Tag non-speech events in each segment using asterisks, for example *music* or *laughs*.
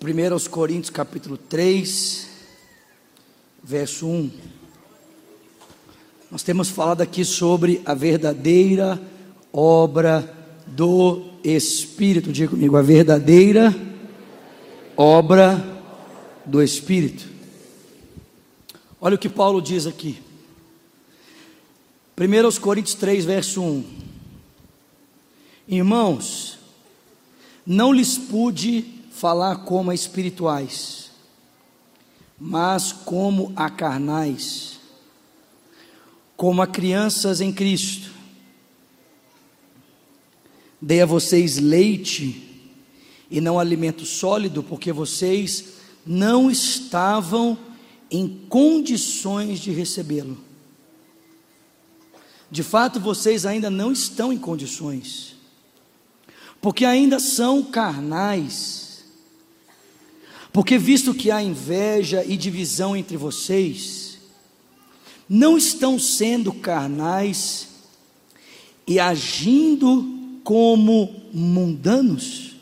1 aos Coríntios capítulo 3, verso 1. Nós temos falado aqui sobre a verdadeira obra do Espírito. Diga comigo, a verdadeira obra do Espírito. Olha o que Paulo diz aqui. 1 Coríntios 3, verso 1. Irmãos, não lhes pude falar como a espirituais, mas como a carnais, como a crianças em Cristo. Dei a vocês leite e não alimento sólido, porque vocês não estavam em condições de recebê-lo. De fato, vocês ainda não estão em condições, porque ainda são carnais porque, visto que há inveja e divisão entre vocês, não estão sendo carnais e agindo como mundanos?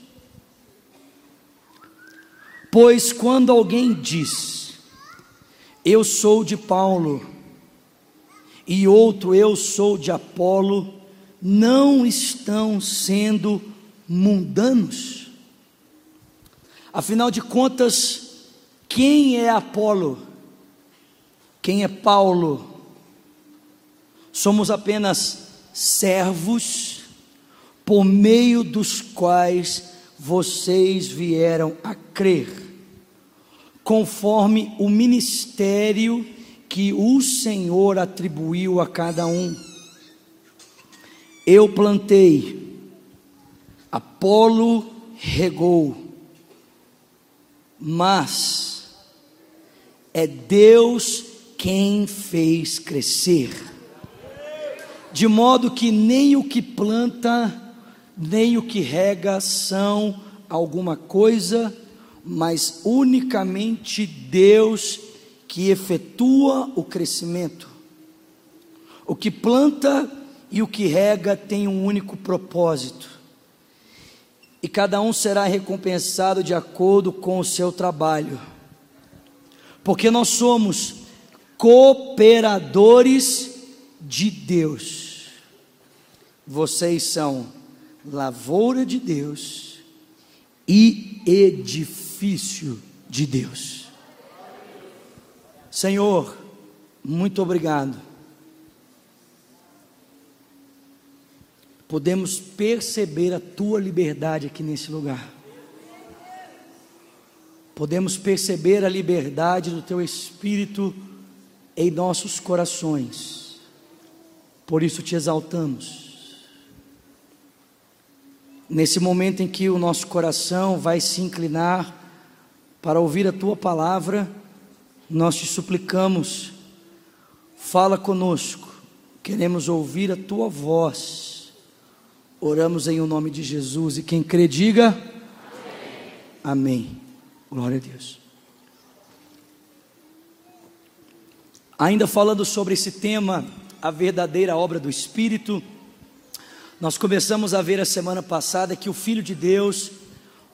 Pois quando alguém diz, eu sou de Paulo, e outro, eu sou de Apolo, não estão sendo mundanos? Afinal de contas, quem é Apolo? Quem é Paulo? Somos apenas servos por meio dos quais vocês vieram a crer, conforme o ministério que o Senhor atribuiu a cada um. Eu plantei, Apolo regou, mas é Deus quem fez crescer, de modo que nem o que planta, nem o que rega são alguma coisa, mas unicamente Deus que efetua o crescimento. O que planta e o que rega tem um único propósito e cada um será recompensado de acordo com o seu trabalho. Porque nós somos cooperadores de Deus. Vocês são lavoura de Deus e edifício de Deus. Senhor, muito obrigado podemos perceber a tua liberdade aqui nesse lugar. Podemos perceber a liberdade do teu espírito em nossos corações. Por isso te exaltamos. Nesse momento em que o nosso coração vai se inclinar para ouvir a tua palavra, nós te suplicamos, fala conosco, queremos ouvir a tua voz Oramos em o nome de Jesus e quem crê, diga Amém. Amém. Glória a Deus. Ainda falando sobre esse tema, a verdadeira obra do Espírito, nós começamos a ver a semana passada que o Filho de Deus,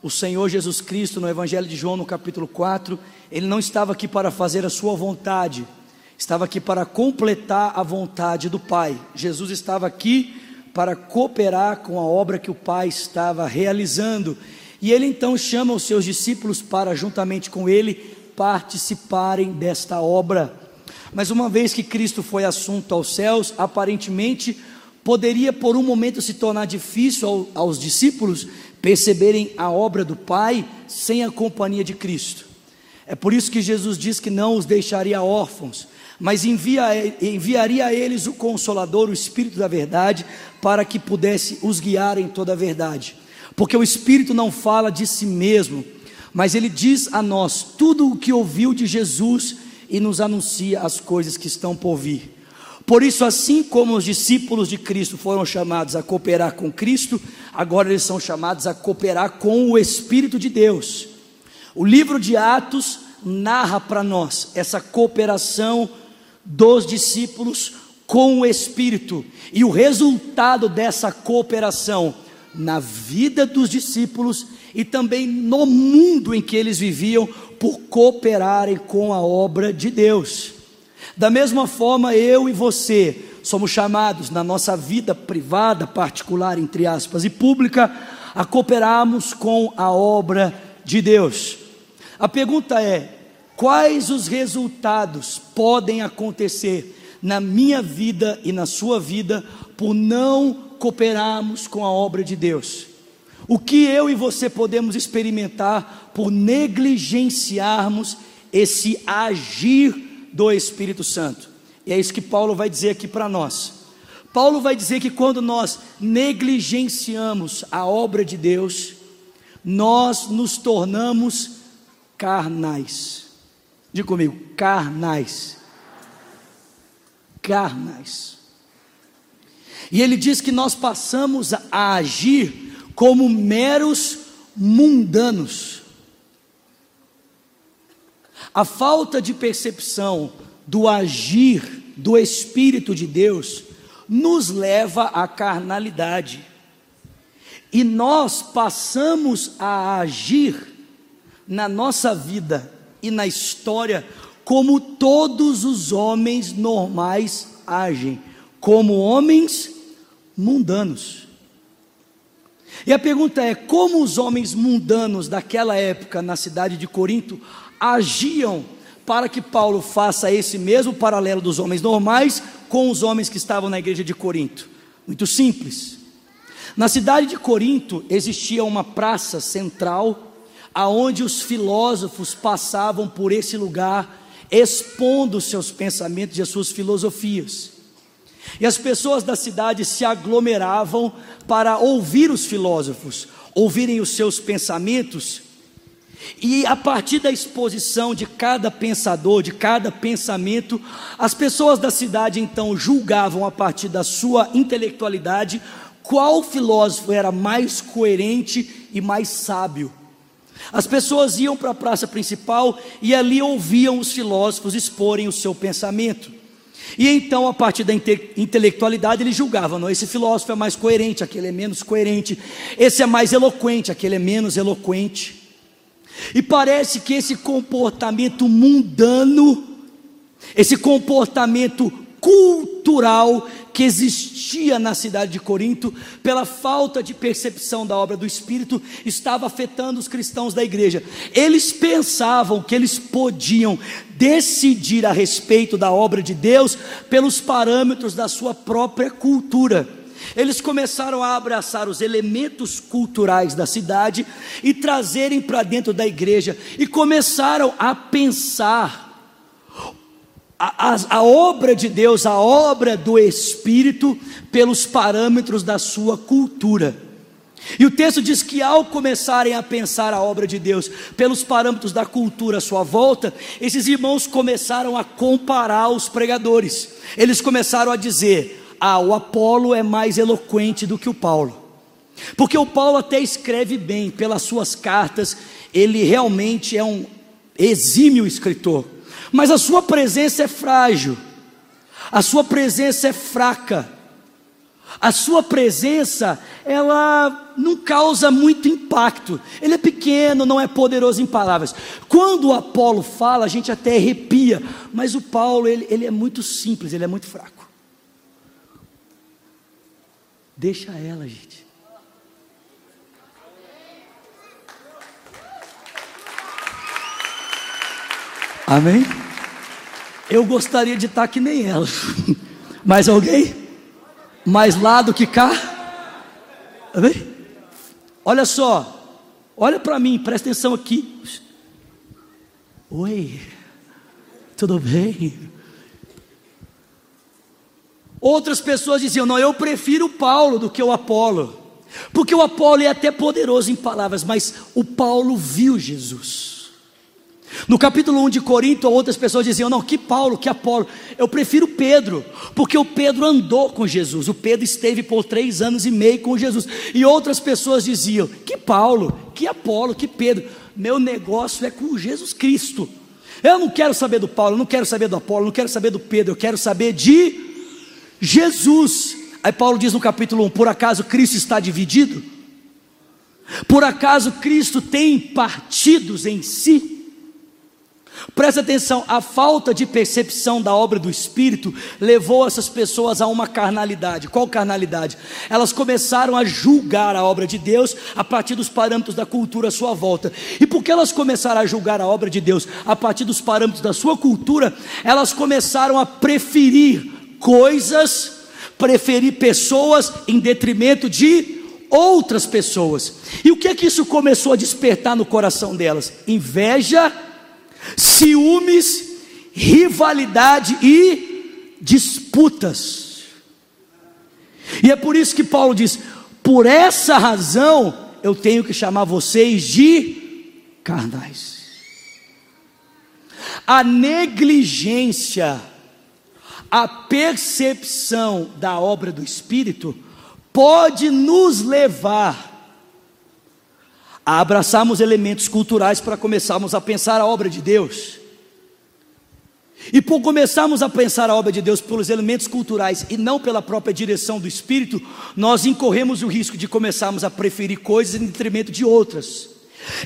o Senhor Jesus Cristo, no Evangelho de João, no capítulo 4, ele não estava aqui para fazer a sua vontade, estava aqui para completar a vontade do Pai. Jesus estava aqui para cooperar com a obra que o Pai estava realizando. E ele então chama os seus discípulos para, juntamente com ele, participarem desta obra. Mas uma vez que Cristo foi assunto aos céus, aparentemente poderia por um momento se tornar difícil ao, aos discípulos perceberem a obra do Pai sem a companhia de Cristo. É por isso que Jesus diz que não os deixaria órfãos, mas envia, enviaria a eles o Consolador, o Espírito da Verdade, para que pudesse os guiar em toda a verdade. Porque o Espírito não fala de si mesmo, mas ele diz a nós tudo o que ouviu de Jesus e nos anuncia as coisas que estão por vir. Por isso, assim como os discípulos de Cristo foram chamados a cooperar com Cristo, agora eles são chamados a cooperar com o Espírito de Deus. O livro de Atos narra para nós essa cooperação dos discípulos com o Espírito e o resultado dessa cooperação na vida dos discípulos e também no mundo em que eles viviam, por cooperarem com a obra de Deus. Da mesma forma, eu e você somos chamados na nossa vida privada, particular, entre aspas, e pública, a cooperarmos com a obra de Deus. A pergunta é: quais os resultados podem acontecer na minha vida e na sua vida por não cooperarmos com a obra de Deus? O que eu e você podemos experimentar por negligenciarmos esse agir do Espírito Santo? E é isso que Paulo vai dizer aqui para nós. Paulo vai dizer que quando nós negligenciamos a obra de Deus, nós nos tornamos carnais. Diga comigo, carnais. Carnais. E ele diz que nós passamos a agir como meros mundanos. A falta de percepção do agir do Espírito de Deus nos leva à carnalidade. E nós passamos a agir na nossa vida e na história como todos os homens normais agem, como homens mundanos. E a pergunta é: como os homens mundanos daquela época na cidade de Corinto agiam para que Paulo faça esse mesmo paralelo dos homens normais com os homens que estavam na igreja de Corinto? Muito simples. Na cidade de Corinto existia uma praça central aonde os filósofos passavam por esse lugar expondo seus pensamentos e as suas filosofias. E as pessoas da cidade se aglomeravam para ouvir os filósofos, ouvirem os seus pensamentos. E a partir da exposição de cada pensador, de cada pensamento, as pessoas da cidade então julgavam a partir da sua intelectualidade qual filósofo era mais coerente e mais sábio. As pessoas iam para a praça principal e ali ouviam os filósofos exporem o seu pensamento. E então, a partir da inte intelectualidade, ele julgava: não, esse filósofo é mais coerente, aquele é menos coerente, esse é mais eloquente, aquele é menos eloquente. E parece que esse comportamento mundano, esse comportamento cultural que existia na cidade de Corinto, pela falta de percepção da obra do Espírito, estava afetando os cristãos da igreja. Eles pensavam que eles podiam decidir a respeito da obra de Deus pelos parâmetros da sua própria cultura. Eles começaram a abraçar os elementos culturais da cidade e trazerem para dentro da igreja, e começaram a pensar a, a, obra de Deus, a obra do Espírito, pelos parâmetros da sua cultura. E o texto diz que ao começarem a pensar a obra de Deus pelos parâmetros da cultura à sua volta, esses irmãos começaram a comparar os pregadores. Eles começaram a dizer: ah, o Apolo é mais eloquente do que o Paulo. Porque o Paulo até escreve bem pelas suas cartas, ele realmente é um exímio escritor mas a sua presença é frágil, a sua presença é fraca, a sua presença, ela não causa muito impacto, ele é pequeno, não é poderoso em palavras. Quando o Apolo fala, a gente até arrepia, mas o Paulo, ele, ele é muito simples, ele é muito fraco. Deixa ela, gente. Amém? Eu gostaria de estar que nem ela. *laughs* Mais alguém? Mais lá do que cá? Amém? Olha só. Olha para mim, presta atenção aqui. Oi. Tudo bem? Outras pessoas diziam: Não, eu prefiro Paulo do que o Apolo. Porque o Apolo é até poderoso em palavras, mas o Paulo viu Jesus. No capítulo 1 de Corinto, outras pessoas diziam: Não, que Paulo, que Apolo. Eu prefiro Pedro, porque o Pedro andou com Jesus. O Pedro esteve por três anos e meio com Jesus. E outras pessoas diziam: Que Paulo, que Apolo, que Pedro. Meu negócio é com Jesus Cristo. Eu não quero saber do Paulo, não quero saber do Apolo, não quero saber do Pedro, eu quero saber de Jesus. Aí Paulo diz no capítulo 1: Por acaso Cristo está dividido? Por acaso Cristo tem partidos em si? Presta atenção, a falta de percepção da obra do Espírito levou essas pessoas a uma carnalidade. Qual carnalidade? Elas começaram a julgar a obra de Deus a partir dos parâmetros da cultura à sua volta. E porque elas começaram a julgar a obra de Deus a partir dos parâmetros da sua cultura, elas começaram a preferir coisas, preferir pessoas em detrimento de outras pessoas. E o que é que isso começou a despertar no coração delas? Inveja ciúmes, rivalidade e disputas. E é por isso que Paulo diz: por essa razão eu tenho que chamar vocês de carnais. A negligência, a percepção da obra do Espírito pode nos levar a abraçarmos elementos culturais para começarmos a pensar a obra de Deus. E por começarmos a pensar a obra de Deus pelos elementos culturais e não pela própria direção do Espírito, nós incorremos o risco de começarmos a preferir coisas em detrimento de outras.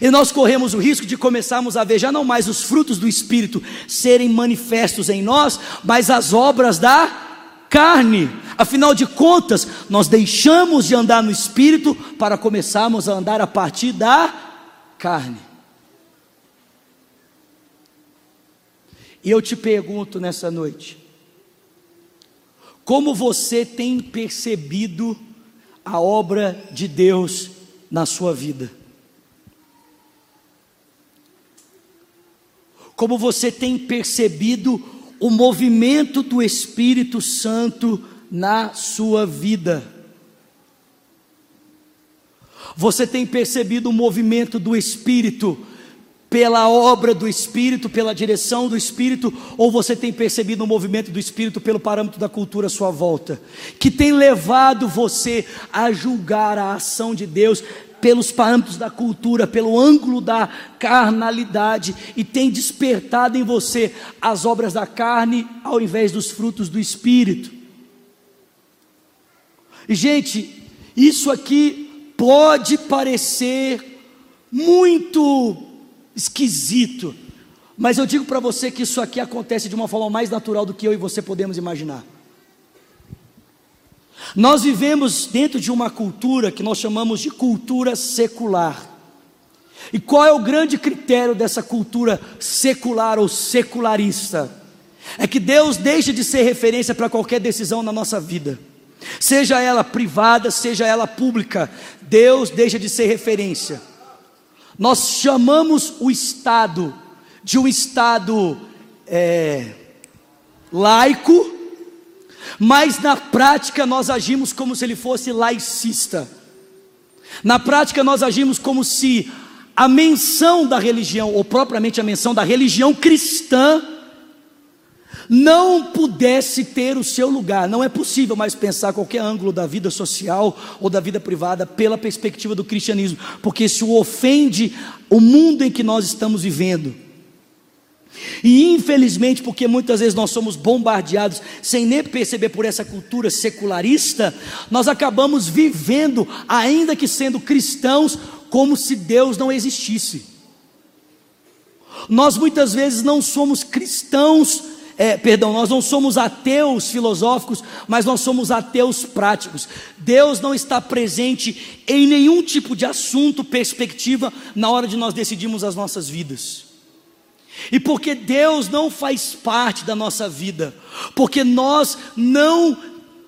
E nós corremos o risco de começarmos a ver já não mais os frutos do Espírito serem manifestos em nós, mas as obras da carne. Afinal de contas, nós deixamos de andar no espírito para começarmos a andar a partir da carne. E eu te pergunto nessa noite: como você tem percebido a obra de Deus na sua vida? Como você tem percebido o movimento do Espírito Santo na sua vida. Você tem percebido o movimento do Espírito pela obra do Espírito, pela direção do Espírito, ou você tem percebido o movimento do Espírito pelo parâmetro da cultura à sua volta, que tem levado você a julgar a ação de Deus pelos parâmetros da cultura, pelo ângulo da carnalidade e tem despertado em você as obras da carne ao invés dos frutos do espírito. E gente, isso aqui pode parecer muito esquisito, mas eu digo para você que isso aqui acontece de uma forma mais natural do que eu e você podemos imaginar. Nós vivemos dentro de uma cultura que nós chamamos de cultura secular. E qual é o grande critério dessa cultura secular ou secularista? É que Deus deixa de ser referência para qualquer decisão na nossa vida, seja ela privada, seja ela pública, Deus deixa de ser referência. Nós chamamos o Estado de um Estado é, laico, mas na prática nós agimos como se ele fosse laicista. Na prática nós agimos como se a menção da religião, ou propriamente a menção da religião cristã, não pudesse ter o seu lugar. Não é possível mais pensar qualquer ângulo da vida social ou da vida privada pela perspectiva do cristianismo, porque isso ofende o mundo em que nós estamos vivendo. E infelizmente, porque muitas vezes nós somos bombardeados sem nem perceber por essa cultura secularista, nós acabamos vivendo, ainda que sendo cristãos, como se Deus não existisse. Nós muitas vezes não somos cristãos, é, perdão, nós não somos ateus filosóficos, mas nós somos ateus práticos. Deus não está presente em nenhum tipo de assunto, perspectiva, na hora de nós decidirmos as nossas vidas. E porque Deus não faz parte da nossa vida, porque nós não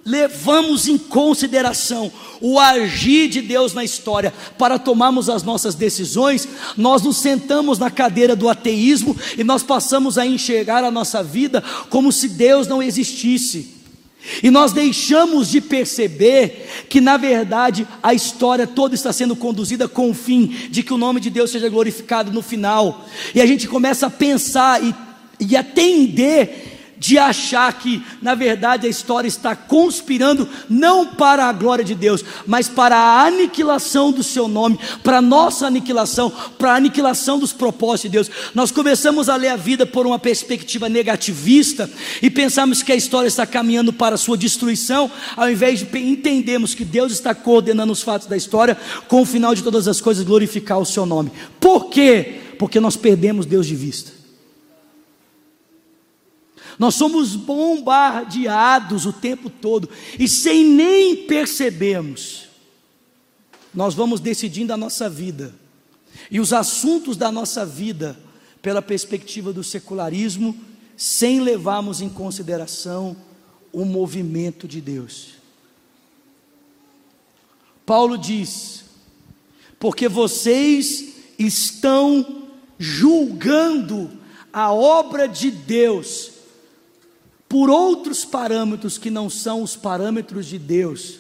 levamos em consideração o agir de Deus na história para tomarmos as nossas decisões, nós nos sentamos na cadeira do ateísmo e nós passamos a enxergar a nossa vida como se Deus não existisse. E nós deixamos de perceber que, na verdade, a história toda está sendo conduzida com o fim de que o nome de Deus seja glorificado no final. E a gente começa a pensar e, e atender de achar que, na verdade, a história está conspirando não para a glória de Deus, mas para a aniquilação do seu nome, para a nossa aniquilação, para a aniquilação dos propósitos de Deus. Nós começamos a ler a vida por uma perspectiva negativista e pensamos que a história está caminhando para a sua destruição, ao invés de entendermos que Deus está coordenando os fatos da história com o final de todas as coisas glorificar o seu nome. Por quê? Porque nós perdemos Deus de vista. Nós somos bombardeados o tempo todo e sem nem percebermos, nós vamos decidindo a nossa vida e os assuntos da nossa vida pela perspectiva do secularismo, sem levarmos em consideração o movimento de Deus. Paulo diz: porque vocês estão julgando a obra de Deus por outros parâmetros que não são os parâmetros de Deus,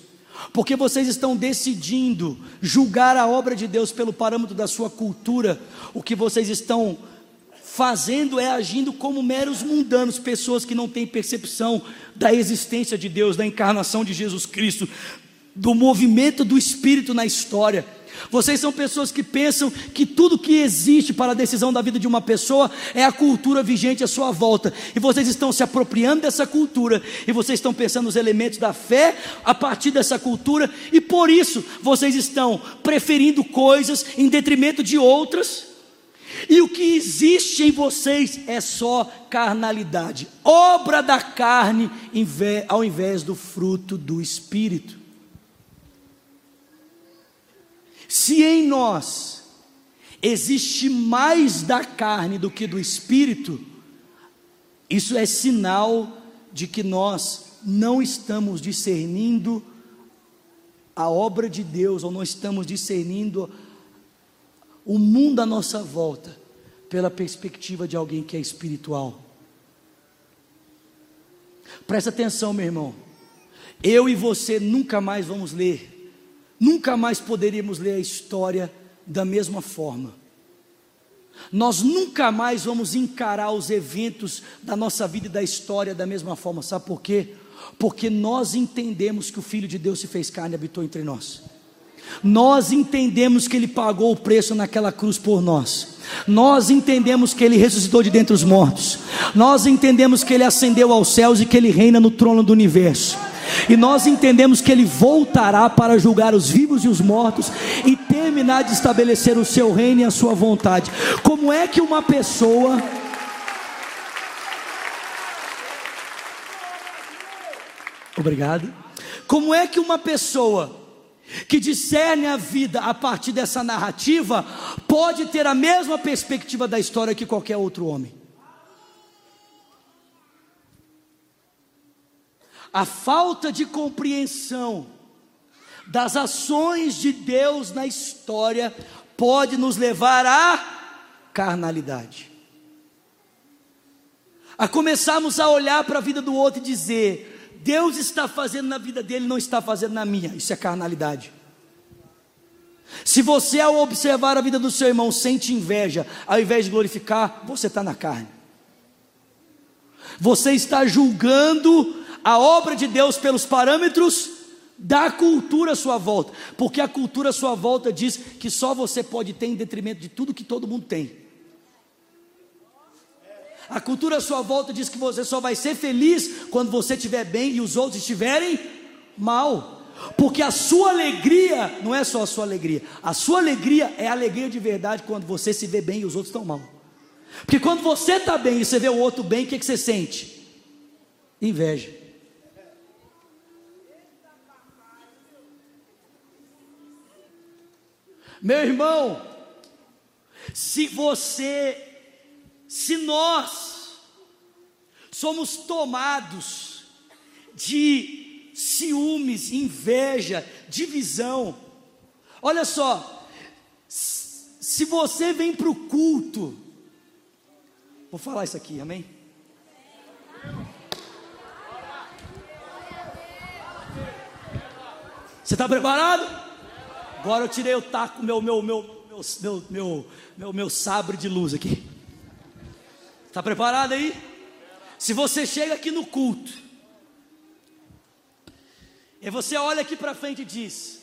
porque vocês estão decidindo julgar a obra de Deus pelo parâmetro da sua cultura, o que vocês estão fazendo é agindo como meros mundanos, pessoas que não têm percepção da existência de Deus, da encarnação de Jesus Cristo, do movimento do Espírito na história. Vocês são pessoas que pensam que tudo que existe para a decisão da vida de uma pessoa é a cultura vigente à sua volta. E vocês estão se apropriando dessa cultura. E vocês estão pensando nos elementos da fé a partir dessa cultura. E por isso vocês estão preferindo coisas em detrimento de outras. E o que existe em vocês é só carnalidade, obra da carne, ao invés do fruto do espírito. Se em nós existe mais da carne do que do espírito, isso é sinal de que nós não estamos discernindo a obra de Deus, ou não estamos discernindo o mundo à nossa volta pela perspectiva de alguém que é espiritual. Presta atenção, meu irmão. Eu e você nunca mais vamos ler nunca mais poderíamos ler a história da mesma forma. Nós nunca mais vamos encarar os eventos da nossa vida e da história da mesma forma. Sabe por quê? Porque nós entendemos que o Filho de Deus se fez carne e habitou entre nós. Nós entendemos que Ele pagou o preço naquela cruz por nós. Nós entendemos que Ele ressuscitou de dentre os mortos. Nós entendemos que Ele ascendeu aos céus e que Ele reina no trono do universo. E nós entendemos que ele voltará para julgar os vivos e os mortos e terminar de estabelecer o seu reino e a sua vontade. Como é que uma pessoa Obrigado. Como é que uma pessoa que discerne a vida a partir dessa narrativa pode ter a mesma perspectiva da história que qualquer outro homem? A falta de compreensão das ações de Deus na história pode nos levar à carnalidade. A começarmos a olhar para a vida do outro e dizer: Deus está fazendo na vida dele, não está fazendo na minha. Isso é carnalidade. Se você, ao observar a vida do seu irmão, sente inveja, ao invés de glorificar, você está na carne. Você está julgando a obra de Deus pelos parâmetros da cultura à sua volta, porque a cultura à sua volta diz que só você pode ter em detrimento de tudo que todo mundo tem. A cultura à sua volta diz que você só vai ser feliz quando você estiver bem e os outros estiverem mal. Porque a sua alegria não é só a sua alegria, a sua alegria é a alegria de verdade quando você se vê bem e os outros estão mal. Porque quando você está bem e você vê o outro bem, o que, que você sente? Inveja. Meu irmão, se você, se nós somos tomados de ciúmes, inveja, divisão, olha só, se você vem para o culto, vou falar isso aqui, amém? Você está preparado? Agora eu tirei o taco, meu, meu, meu, meu, meu, meu, meu, meu sabre de luz aqui. Está preparado aí? Se você chega aqui no culto, e você olha aqui para frente e diz: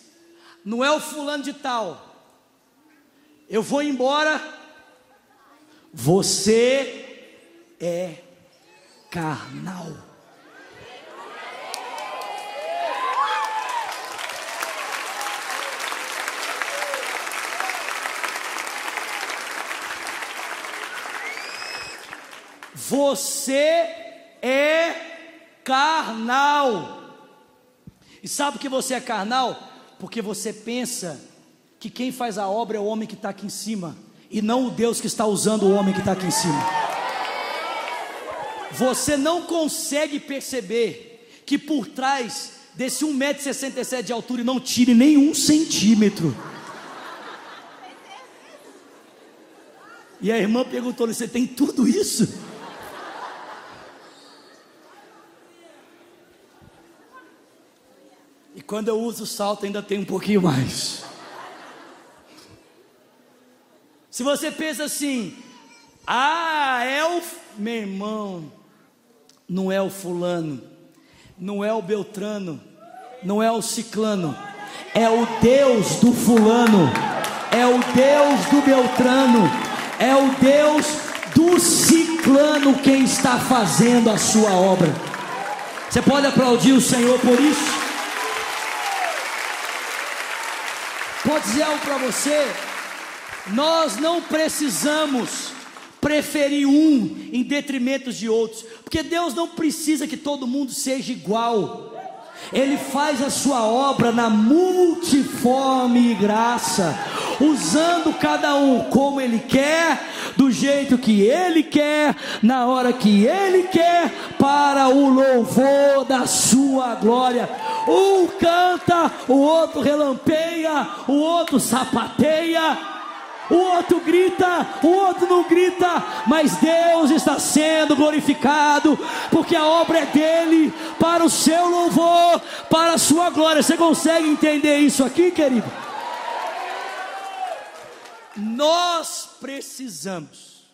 Não é o fulano de tal, eu vou embora, você é carnal. Você é carnal. E sabe que você é carnal? Porque você pensa que quem faz a obra é o homem que está aqui em cima, e não o Deus que está usando o homem que está aqui em cima. Você não consegue perceber que por trás desse 1,67m de altura e não tire nenhum centímetro. E a irmã perguntou: Você tem tudo isso? Quando eu uso salto ainda tem um pouquinho mais. Se você pensa assim, ah, é o meu irmão, não é o fulano, não é o Beltrano, não é o ciclano, é o Deus do fulano, é o Deus do Beltrano, é o Deus do ciclano quem está fazendo a sua obra. Você pode aplaudir o Senhor por isso? Vou dizer algo para você: nós não precisamos preferir um em detrimento de outros, porque Deus não precisa que todo mundo seja igual. Ele faz a sua obra na multiforme graça, usando cada um como Ele quer, do jeito que Ele quer, na hora que Ele quer, para o louvor da Sua glória. Um canta, o outro relampeia, o outro sapateia. O outro grita, o outro não grita, mas Deus está sendo glorificado, porque a obra é dele, para o seu louvor, para a sua glória. Você consegue entender isso aqui, querido? Nós precisamos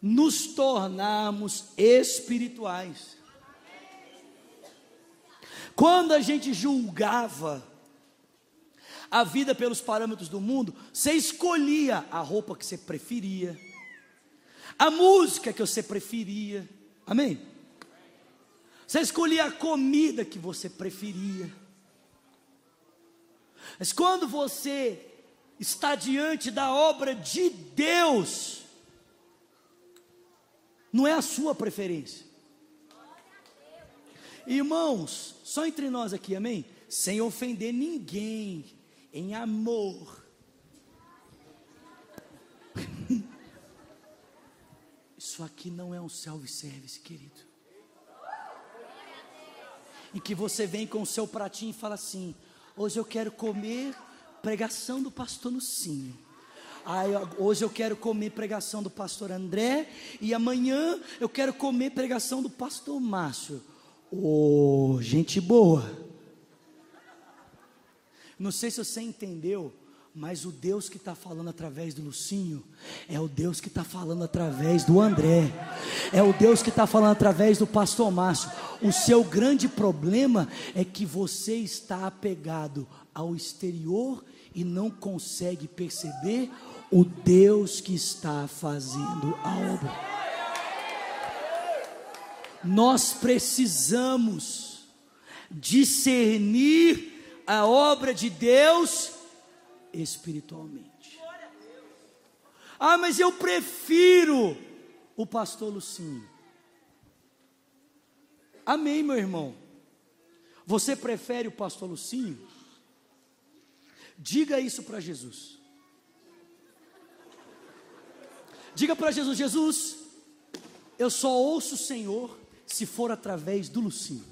nos tornarmos espirituais. Quando a gente julgava a vida pelos parâmetros do mundo, você escolhia a roupa que você preferia, a música que você preferia, amém? Você escolhia a comida que você preferia. Mas quando você está diante da obra de Deus, não é a sua preferência. Irmãos, só entre nós aqui, amém? Sem ofender ninguém, em amor. *laughs* Isso aqui não é um self-service, querido. Em que você vem com o seu pratinho e fala assim: hoje eu quero comer pregação do pastor Lucinho. Ai, hoje eu quero comer pregação do pastor André. E amanhã eu quero comer pregação do pastor Márcio. Ô, oh, gente boa. Não sei se você entendeu, mas o Deus que está falando através do Lucinho é o Deus que está falando através do André, é o Deus que está falando através do pastor Márcio. O seu grande problema é que você está apegado ao exterior e não consegue perceber o Deus que está fazendo a obra. Nós precisamos discernir a obra de Deus espiritualmente. Ah, mas eu prefiro o pastor Lucinho. Amém, meu irmão. Você prefere o pastor Lucinho? Diga isso para Jesus. Diga para Jesus: Jesus, eu só ouço o Senhor se for através do Lucinho.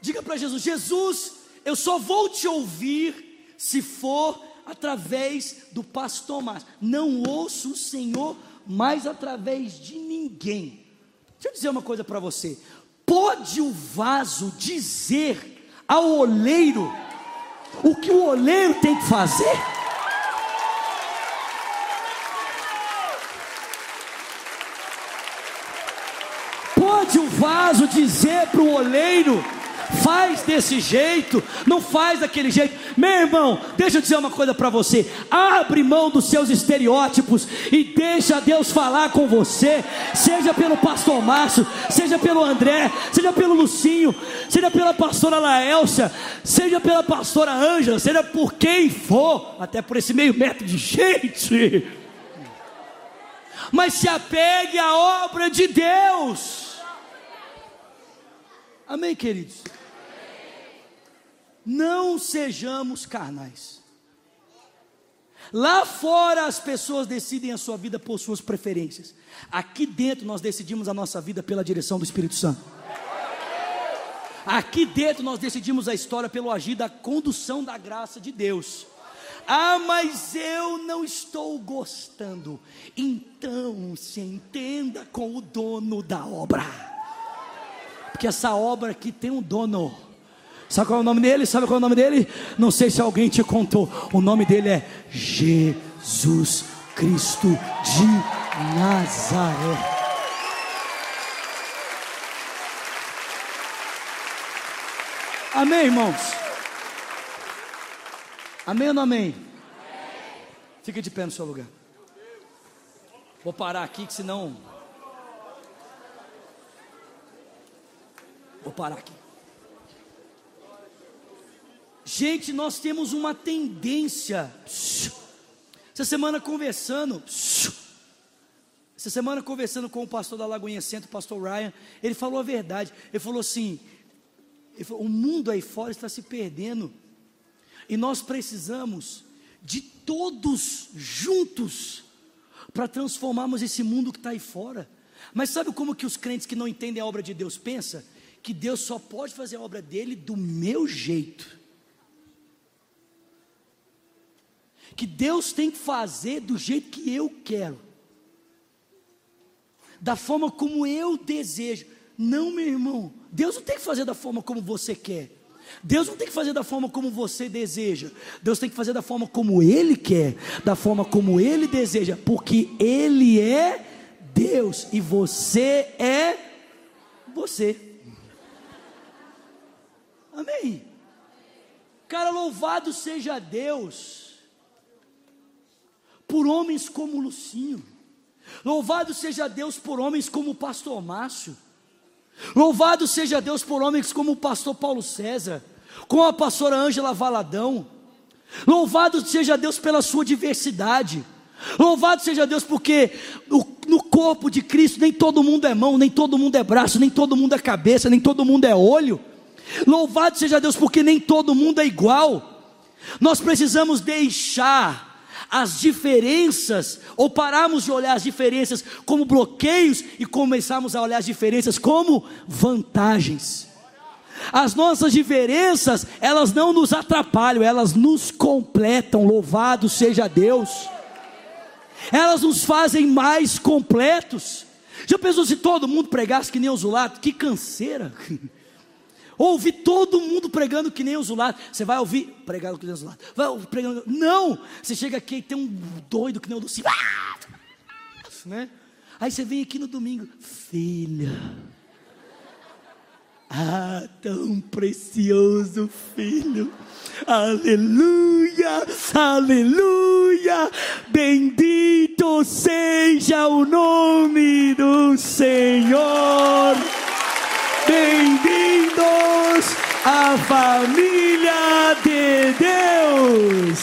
Diga para Jesus: Jesus, eu só vou te ouvir se for através do pastor Márcio. Não ouço o Senhor mais através de ninguém. Deixa eu dizer uma coisa para você: pode o vaso dizer ao oleiro o que o oleiro tem que fazer? Caso, dizer para o oleiro: faz desse jeito, não faz daquele jeito. Meu irmão, deixa eu dizer uma coisa para você: abre mão dos seus estereótipos e deixa Deus falar com você, seja pelo pastor Márcio, seja pelo André, seja pelo Lucinho, seja pela pastora Laelcia, seja pela pastora Ângela, seja por quem for, até por esse meio metro de gente. Mas se apegue à obra de Deus. Amém, queridos? Não sejamos carnais. Lá fora as pessoas decidem a sua vida por suas preferências. Aqui dentro nós decidimos a nossa vida pela direção do Espírito Santo. Aqui dentro nós decidimos a história pelo agir da condução da graça de Deus. Ah, mas eu não estou gostando. Então se entenda com o dono da obra. Porque essa obra aqui tem um dono. Sabe qual é o nome dele? Sabe qual é o nome dele? Não sei se alguém te contou. O nome dele é Jesus Cristo de Nazaré. Amém, irmãos? Amém ou não amém? Fica de pé no seu lugar. Vou parar aqui, que senão. Vou parar aqui. Gente, nós temos uma tendência. Essa semana conversando. Essa semana conversando com o pastor da Lagoinha Centro, o pastor Ryan, ele falou a verdade. Ele falou assim: ele falou, o mundo aí fora está se perdendo. E nós precisamos de todos juntos para transformarmos esse mundo que está aí fora. Mas sabe como que os crentes que não entendem a obra de Deus pensam? Que Deus só pode fazer a obra dele do meu jeito. que Deus tem que fazer do jeito que eu quero, da forma como eu desejo. Não, meu irmão, Deus não tem que fazer da forma como você quer. Deus não tem que fazer da forma como você deseja. Deus tem que fazer da forma como Ele quer, da forma como Ele deseja, porque Ele é Deus e você é você. Amém. Cara, louvado seja Deus por homens como Lucinho. Louvado seja Deus por homens como o pastor Márcio. Louvado seja Deus por homens como o pastor Paulo César, com a pastora Ângela Valadão. Louvado seja Deus pela sua diversidade. Louvado seja Deus porque no corpo de Cristo nem todo mundo é mão, nem todo mundo é braço, nem todo mundo é cabeça, nem todo mundo é olho. Louvado seja Deus porque nem todo mundo é igual. Nós precisamos deixar as diferenças, ou pararmos de olhar as diferenças como bloqueios e começarmos a olhar as diferenças como vantagens. As nossas diferenças, elas não nos atrapalham, elas nos completam. Louvado seja Deus. Elas nos fazem mais completos. Já pensou se todo mundo pregasse que nem o Zulato? Que canseira. *laughs* Ouvir todo mundo pregando que nem o Zulato. Você vai ouvir pregando que nem o Zulato. Vai ouvir pregando. Não! Você chega aqui e tem um doido que nem o Lucinho. Ah! Né? Aí você vem aqui no domingo. Filha. Ah, tão precioso filho. Aleluia, aleluia. Bendito seja o nome do Senhor. Bem-vindos à família de Deus.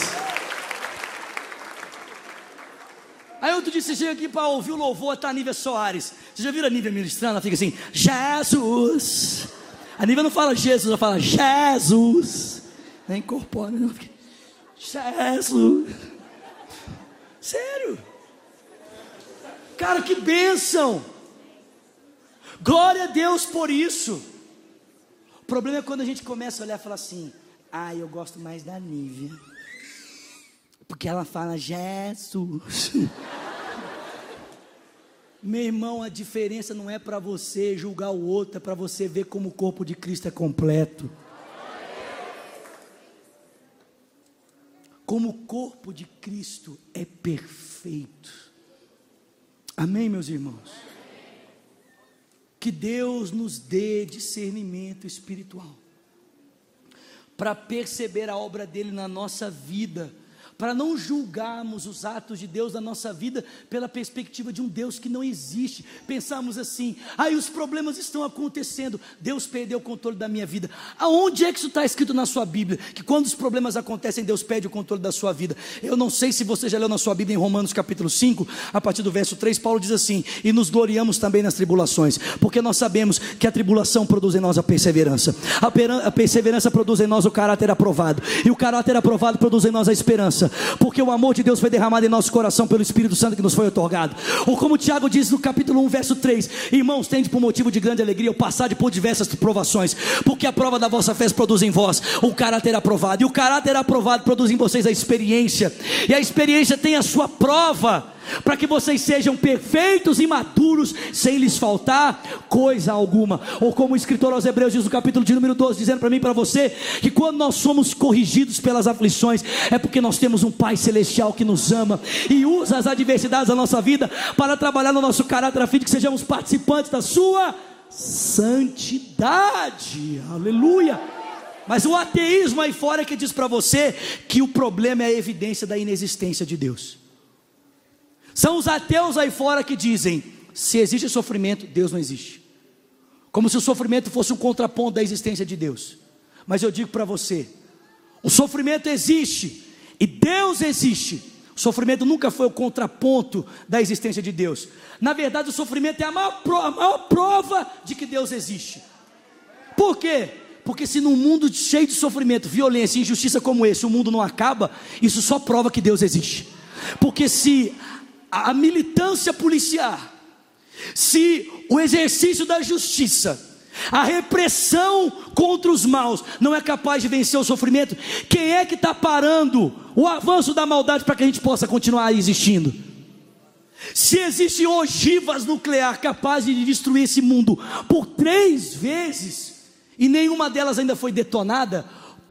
Aí outro dia você chega aqui para ouvir o louvor, tá a Nívia Soares. Você já viu a Nívia ministrando? Ela fica assim, Jesus. A Nívia não fala Jesus, ela fala Jesus. Nem incorpora, não. Jesus. Sério. Cara, que bênção. Glória a Deus por isso. O problema é quando a gente começa a olhar e falar assim: ah, eu gosto mais da Nívia. Porque ela fala Jesus. *laughs* Meu irmão, a diferença não é para você julgar o outro, é para você ver como o corpo de Cristo é completo. Como o corpo de Cristo é perfeito. Amém, meus irmãos? Que Deus nos dê discernimento espiritual para perceber a obra dele na nossa vida para não julgarmos os atos de Deus na nossa vida pela perspectiva de um Deus que não existe. Pensamos assim: aí os problemas estão acontecendo, Deus perdeu o controle da minha vida. Aonde é que isso está escrito na sua Bíblia? Que quando os problemas acontecem, Deus perde o controle da sua vida. Eu não sei se você já leu na sua Bíblia em Romanos capítulo 5, a partir do verso 3, Paulo diz assim: E nos gloriamos também nas tribulações, porque nós sabemos que a tribulação produz em nós a perseverança, a perseverança produz em nós o caráter aprovado, e o caráter aprovado produz em nós a esperança porque o amor de Deus foi derramado em nosso coração pelo Espírito Santo que nos foi otorgado. Ou como Tiago diz no capítulo 1, verso 3: Irmãos, tende por motivo de grande alegria o passar por diversas provações, porque a prova da vossa fé produz em vós o caráter aprovado, e o caráter aprovado produz em vocês a experiência, e a experiência tem a sua prova para que vocês sejam perfeitos e maduros, sem lhes faltar coisa alguma. Ou como o escritor aos Hebreus diz no capítulo de número 12, dizendo para mim e para você, que quando nós somos corrigidos pelas aflições, é porque nós temos um Pai Celestial que nos ama e usa as adversidades da nossa vida para trabalhar no nosso caráter, a fim de que sejamos participantes da sua santidade. Aleluia. Mas o ateísmo aí fora é que diz para você que o problema é a evidência da inexistência de Deus. São os ateus aí fora que dizem: se existe sofrimento, Deus não existe. Como se o sofrimento fosse um contraponto da existência de Deus. Mas eu digo para você: o sofrimento existe e Deus existe. O sofrimento nunca foi o contraponto da existência de Deus. Na verdade, o sofrimento é a maior, prova, a maior prova de que Deus existe. Por quê? Porque se num mundo cheio de sofrimento, violência e injustiça como esse, o mundo não acaba, isso só prova que Deus existe. Porque se a militância policial, se o exercício da justiça, a repressão contra os maus não é capaz de vencer o sofrimento, quem é que está parando o avanço da maldade para que a gente possa continuar existindo? Se existem ogivas nucleares capazes de destruir esse mundo por três vezes e nenhuma delas ainda foi detonada,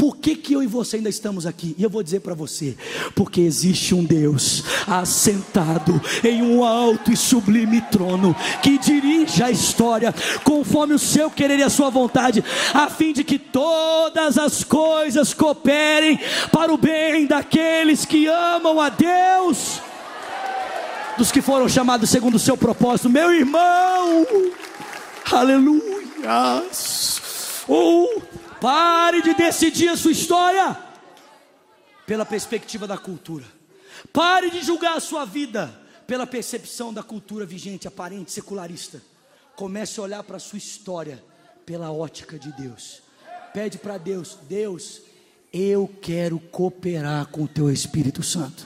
por que, que eu e você ainda estamos aqui? E eu vou dizer para você: porque existe um Deus assentado em um alto e sublime trono que dirige a história conforme o seu querer e a sua vontade, a fim de que todas as coisas cooperem para o bem daqueles que amam a Deus, dos que foram chamados segundo o seu propósito. Meu irmão, aleluia. Oh, Pare de decidir a sua história pela perspectiva da cultura. Pare de julgar a sua vida pela percepção da cultura vigente, aparente, secularista. Comece a olhar para a sua história pela ótica de Deus. Pede para Deus: Deus, eu quero cooperar com o teu Espírito Santo.